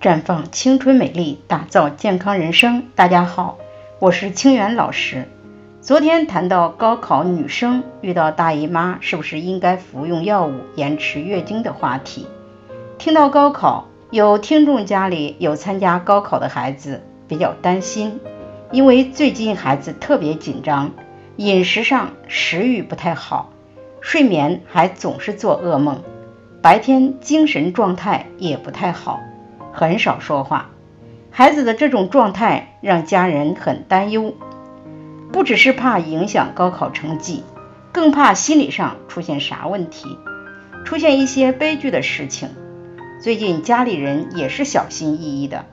绽放青春美丽，打造健康人生。大家好，我是清源老师。昨天谈到高考女生遇到大姨妈，是不是应该服用药物延迟月经的话题？听到高考，有听众家里有参加高考的孩子，比较担心，因为最近孩子特别紧张，饮食上食欲不太好，睡眠还总是做噩梦，白天精神状态也不太好。很少说话，孩子的这种状态让家人很担忧，不只是怕影响高考成绩，更怕心理上出现啥问题，出现一些悲剧的事情。最近家里人也是小心翼翼的，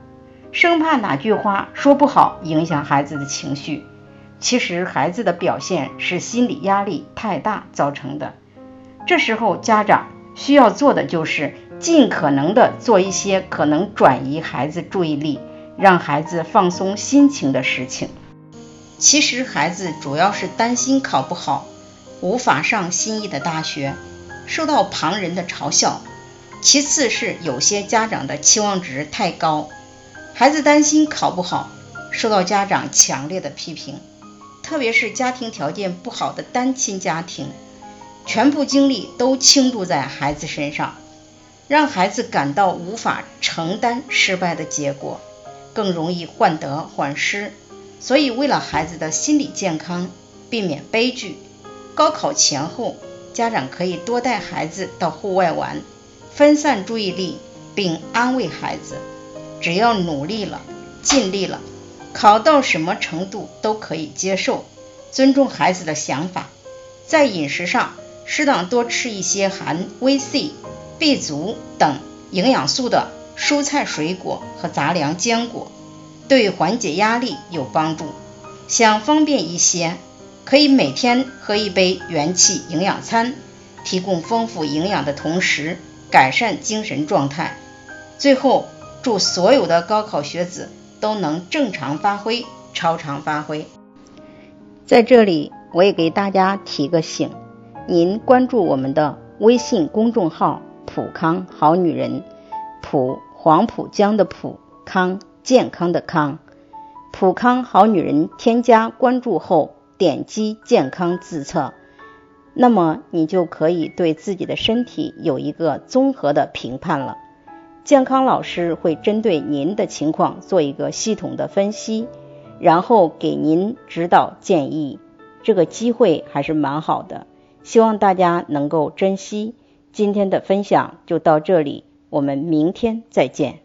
生怕哪句话说不好影响孩子的情绪。其实孩子的表现是心理压力太大造成的，这时候家长需要做的就是。尽可能的做一些可能转移孩子注意力、让孩子放松心情的事情。其实孩子主要是担心考不好，无法上心仪的大学，受到旁人的嘲笑；其次是有些家长的期望值太高，孩子担心考不好，受到家长强烈的批评。特别是家庭条件不好的单亲家庭，全部精力都倾注在孩子身上。让孩子感到无法承担失败的结果，更容易患得患失。所以，为了孩子的心理健康，避免悲剧，高考前后，家长可以多带孩子到户外玩，分散注意力，并安慰孩子：只要努力了，尽力了，考到什么程度都可以接受。尊重孩子的想法，在饮食上适当多吃一些含维 C。B 族等营养素的蔬菜、水果和杂粮、坚果，对缓解压力有帮助。想方便一些，可以每天喝一杯元气营养餐，提供丰富营养的同时，改善精神状态。最后，祝所有的高考学子都能正常发挥、超常发挥。在这里，我也给大家提个醒：您关注我们的微信公众号。普康好女人，普黄浦江的普康健康的康，普康好女人添加关注后，点击健康自测，那么你就可以对自己的身体有一个综合的评判了。健康老师会针对您的情况做一个系统的分析，然后给您指导建议。这个机会还是蛮好的，希望大家能够珍惜。今天的分享就到这里，我们明天再见。